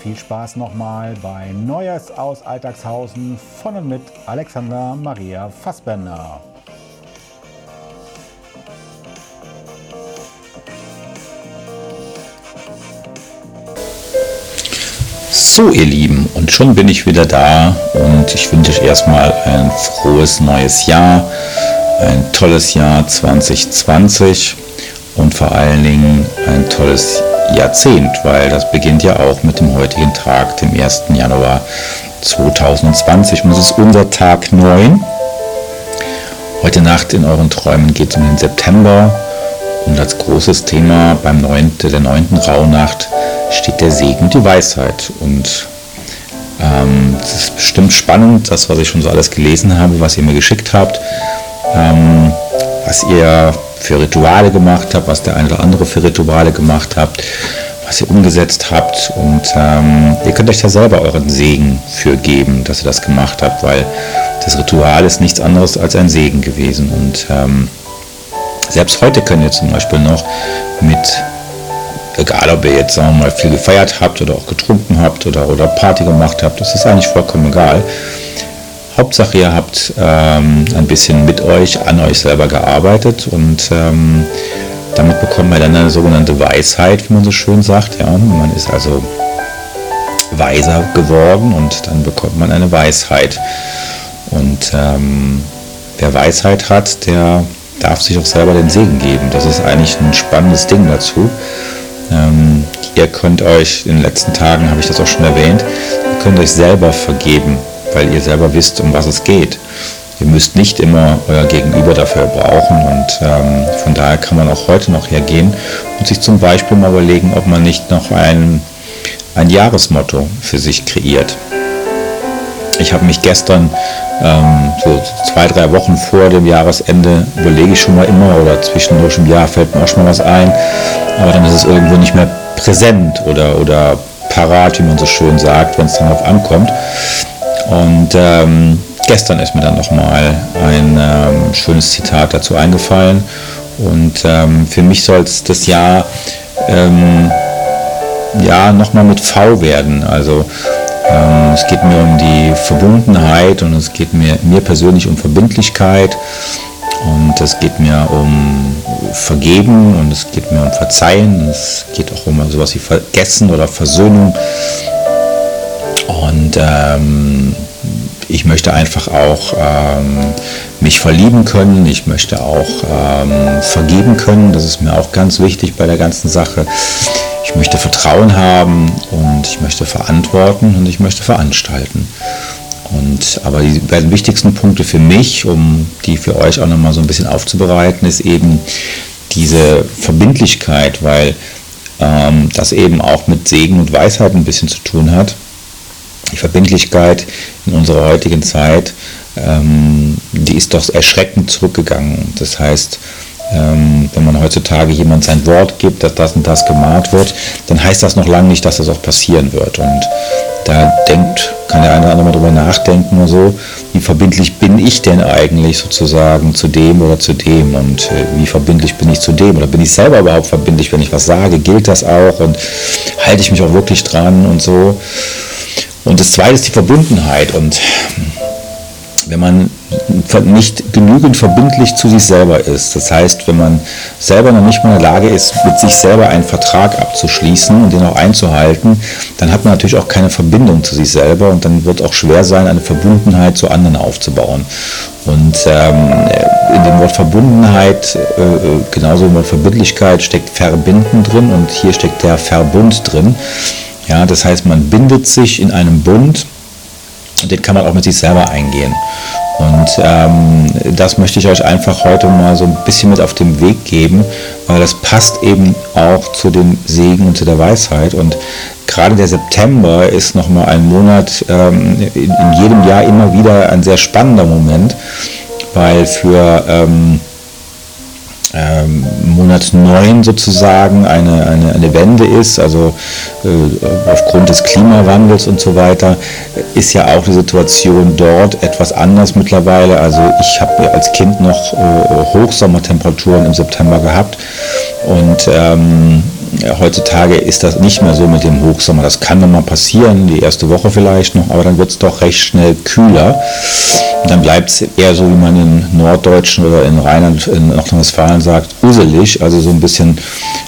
viel Spaß nochmal bei Neues aus Alltagshausen von und mit Alexander Maria Fassbender. So ihr Lieben, und schon bin ich wieder da und ich wünsche euch erstmal ein frohes neues Jahr, ein tolles Jahr 2020 und vor allen Dingen ein tolles Jahrzehnt, weil das beginnt ja auch mit dem heutigen Tag, dem 1. Januar 2020 und es ist unser Tag 9. Heute Nacht in euren Träumen geht es um den September und als großes Thema beim 9., der 9. Rauhnacht steht der Segen und die Weisheit. Und ähm, es ist bestimmt spannend, das, was ich schon so alles gelesen habe, was ihr mir geschickt habt, ähm, was ihr für Rituale gemacht habt, was der eine oder andere für Rituale gemacht habt, was ihr umgesetzt habt. Und ähm, ihr könnt euch da selber euren Segen für geben, dass ihr das gemacht habt, weil das Ritual ist nichts anderes als ein Segen gewesen. Und ähm, selbst heute könnt ihr zum Beispiel noch mit egal ob ihr jetzt sagen wir mal viel gefeiert habt oder auch getrunken habt oder, oder Party gemacht habt, das ist eigentlich vollkommen egal. Hauptsache ihr habt ähm, ein bisschen mit euch, an euch selber gearbeitet und ähm, damit bekommt man dann eine sogenannte Weisheit, wie man so schön sagt. Ja? Man ist also weiser geworden und dann bekommt man eine Weisheit. Und ähm, wer Weisheit hat, der darf sich auch selber den Segen geben. Das ist eigentlich ein spannendes Ding dazu. Ähm, ihr könnt euch, in den letzten Tagen habe ich das auch schon erwähnt, ihr könnt euch selber vergeben, weil ihr selber wisst, um was es geht. Ihr müsst nicht immer euer Gegenüber dafür brauchen und ähm, von daher kann man auch heute noch hergehen und sich zum Beispiel mal überlegen, ob man nicht noch ein, ein Jahresmotto für sich kreiert. Ich habe mich gestern, ähm, so zwei, drei Wochen vor dem Jahresende, überlege ich schon mal immer oder zwischendurch im Jahr fällt mir auch schon mal was ein, aber dann ist es irgendwo nicht mehr präsent oder, oder parat, wie man so schön sagt, wenn es dann darauf ankommt. Und ähm, gestern ist mir dann nochmal ein ähm, schönes Zitat dazu eingefallen. Und ähm, für mich soll es das Jahr ähm, ja nochmal mit V werden. Also ähm, es geht mir um die Verbundenheit und es geht mir, mir persönlich um Verbindlichkeit und es geht mir um Vergeben und es geht mir um Verzeihen. Es geht auch um sowas wie Vergessen oder Versöhnung. Und ähm, ich möchte einfach auch ähm, mich verlieben können. Ich möchte auch ähm, vergeben können. Das ist mir auch ganz wichtig bei der ganzen Sache. Ich möchte Vertrauen haben und ich möchte verantworten und ich möchte veranstalten. Und, aber die beiden wichtigsten Punkte für mich, um die für euch auch nochmal so ein bisschen aufzubereiten, ist eben diese Verbindlichkeit, weil ähm, das eben auch mit Segen und Weisheit ein bisschen zu tun hat. Die Verbindlichkeit in unserer heutigen Zeit, ähm, die ist doch erschreckend zurückgegangen. Das heißt, ähm, wenn man heutzutage jemand sein Wort gibt, dass das und das gemacht wird, dann heißt das noch lange nicht, dass das auch passieren wird. Und da denkt, kann der eine oder andere mal drüber nachdenken oder so, wie verbindlich bin ich denn eigentlich sozusagen zu dem oder zu dem und äh, wie verbindlich bin ich zu dem oder bin ich selber überhaupt verbindlich, wenn ich was sage, gilt das auch und halte ich mich auch wirklich dran und so. Und das zweite ist die Verbundenheit und wenn man nicht genügend verbindlich zu sich selber ist. Das heißt, wenn man selber noch nicht mal in der Lage ist, mit sich selber einen Vertrag abzuschließen und den auch einzuhalten, dann hat man natürlich auch keine Verbindung zu sich selber und dann wird auch schwer sein, eine Verbundenheit zu anderen aufzubauen. Und ähm, in dem Wort Verbundenheit, äh, genauso im Wort Verbindlichkeit, steckt Verbinden drin und hier steckt der Verbund drin. Ja, das heißt, man bindet sich in einem Bund, den kann man auch mit sich selber eingehen. Und ähm, das möchte ich euch einfach heute mal so ein bisschen mit auf den Weg geben, weil das passt eben auch zu dem Segen und zu der Weisheit. Und gerade der September ist nochmal ein Monat, ähm, in, in, jedem Jahr immer wieder ein sehr spannender Moment, weil für ähm, ähm, Monat 9 sozusagen eine, eine, eine Wende ist, also äh, aufgrund des Klimawandels und so weiter, ist ja auch die Situation dort etwas anders mittlerweile. Also ich habe als Kind noch äh, Hochsommertemperaturen im September gehabt und ähm, heutzutage ist das nicht mehr so mit dem Hochsommer. Das kann nochmal passieren, die erste Woche vielleicht noch, aber dann wird es doch recht schnell kühler. Und dann bleibt es eher so, wie man in Norddeutschen oder in Rheinland, in Nordrhein-Westfalen sagt, uselig, also so ein bisschen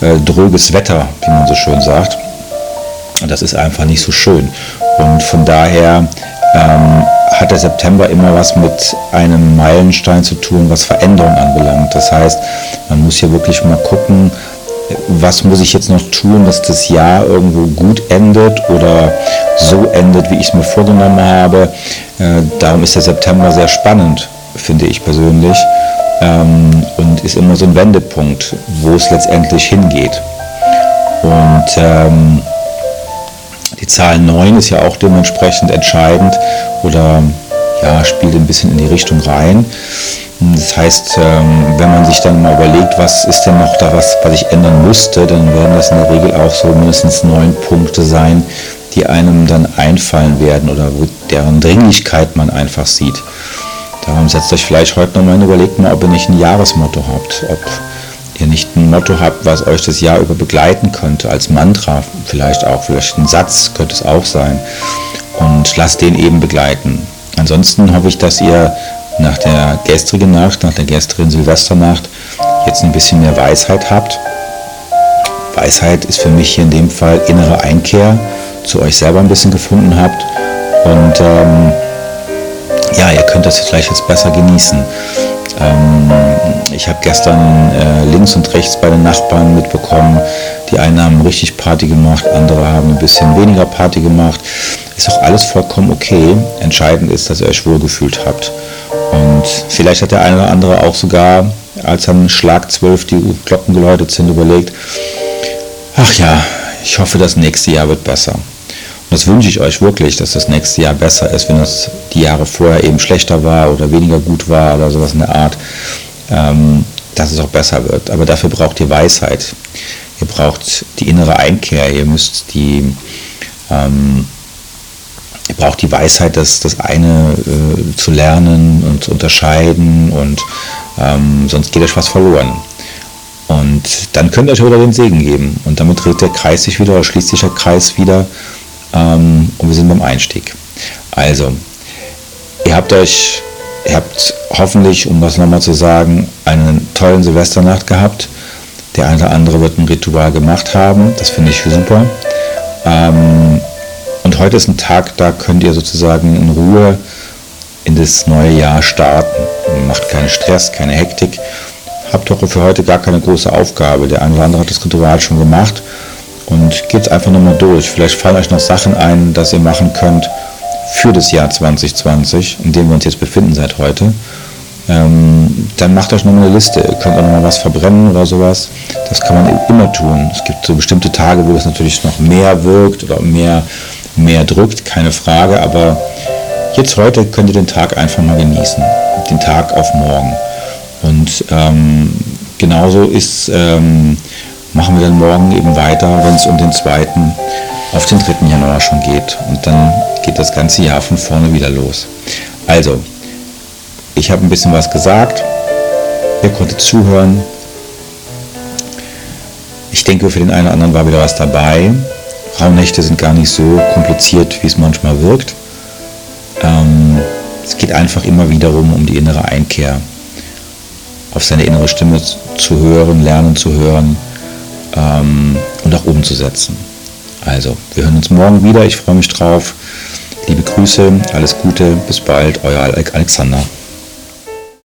äh, dröges Wetter, wie man so schön sagt. Und das ist einfach nicht so schön. Und von daher ähm, hat der September immer was mit einem Meilenstein zu tun, was Veränderung anbelangt. Das heißt, man muss hier wirklich mal gucken, was muss ich jetzt noch tun, dass das Jahr irgendwo gut endet oder so endet, wie ich es mir vorgenommen habe. Äh, darum ist der September sehr spannend, finde ich persönlich. Ähm, und ist immer so ein Wendepunkt, wo es letztendlich hingeht. Und ähm, die Zahl 9 ist ja auch dementsprechend entscheidend oder ja, spielt ein bisschen in die Richtung rein. Das heißt, ähm, wenn man sich dann mal überlegt, was ist denn noch da was, was ich ändern müsste, dann werden das in der Regel auch so mindestens neun Punkte sein, die einem dann einfallen werden oder deren Dringlichkeit man einfach sieht. Darum setzt euch vielleicht heute nochmal und überlegt mal, ob ihr nicht ein Jahresmotto habt, ob ihr nicht ein Motto habt, was euch das Jahr über begleiten könnte, als Mantra vielleicht auch, vielleicht ein Satz könnte es auch sein und lasst den eben begleiten. Ansonsten hoffe ich, dass ihr nach der gestrigen Nacht, nach der gestrigen Silvesternacht jetzt ein bisschen mehr Weisheit habt. Weisheit ist für mich hier in dem Fall innere Einkehr, zu euch selber ein bisschen gefunden habt. Und ähm, ja, ihr könnt das vielleicht jetzt besser genießen. Ähm, ich habe gestern äh, links und rechts bei den Nachbarn mitbekommen, die einen haben richtig Party gemacht, andere haben ein bisschen weniger Party gemacht. Ist auch alles vollkommen okay. Entscheidend ist, dass ihr euch wohlgefühlt habt. Und vielleicht hat der eine oder andere auch sogar, als am Schlag 12 die Glocken geläutet sind, überlegt, ach ja, ich hoffe, das nächste Jahr wird besser. Und das wünsche ich euch wirklich, dass das nächste Jahr besser ist, wenn es die Jahre vorher eben schlechter war oder weniger gut war oder sowas in der Art, ähm, dass es auch besser wird. Aber dafür braucht ihr Weisheit. Ihr braucht die innere Einkehr. Ihr müsst die ähm, ihr braucht die Weisheit, das, das eine äh, zu lernen und zu unterscheiden und ähm, sonst geht euch was verloren. Und dann könnt ihr euch wieder den Segen geben. Und damit dreht der Kreis sich wieder oder schließt sich der Kreis wieder ähm, und wir sind beim Einstieg. Also, ihr habt euch, ihr habt hoffentlich, um das nochmal zu sagen, einen tollen Silvesternacht gehabt. Der eine oder andere wird ein Ritual gemacht haben. Das finde ich super. Ähm, und heute ist ein Tag, da könnt ihr sozusagen in Ruhe in das neue Jahr starten. Macht keinen Stress, keine Hektik. Habt doch für heute gar keine große Aufgabe. Der eine oder andere hat das Ritual schon gemacht und geht einfach nochmal durch. Vielleicht fallen euch noch Sachen ein, dass ihr machen könnt für das Jahr 2020, in dem wir uns jetzt befinden seit heute. Ähm, dann macht euch nochmal eine Liste. Ihr könnt auch nochmal was verbrennen oder sowas. Das kann man immer tun. Es gibt so bestimmte Tage, wo das natürlich noch mehr wirkt oder mehr mehr drückt, keine Frage, aber jetzt heute könnt ihr den Tag einfach mal genießen, den Tag auf morgen. Und ähm, genauso ist, ähm, machen wir dann morgen eben weiter, wenn es um den zweiten auf den 3. Januar schon geht. Und dann geht das ganze Jahr von vorne wieder los. Also, ich habe ein bisschen was gesagt. Ihr konntet zuhören. Ich denke, für den einen oder anderen war wieder was dabei. Rauhnächte sind gar nicht so kompliziert, wie es manchmal wirkt. Ähm, Es geht einfach immer wiederum um die innere Einkehr, auf seine innere Stimme zu hören, lernen zu hören ähm, und auch umzusetzen. Also, wir hören uns morgen wieder. Ich freue mich drauf. Liebe Grüße, alles Gute, bis bald, euer Alexander.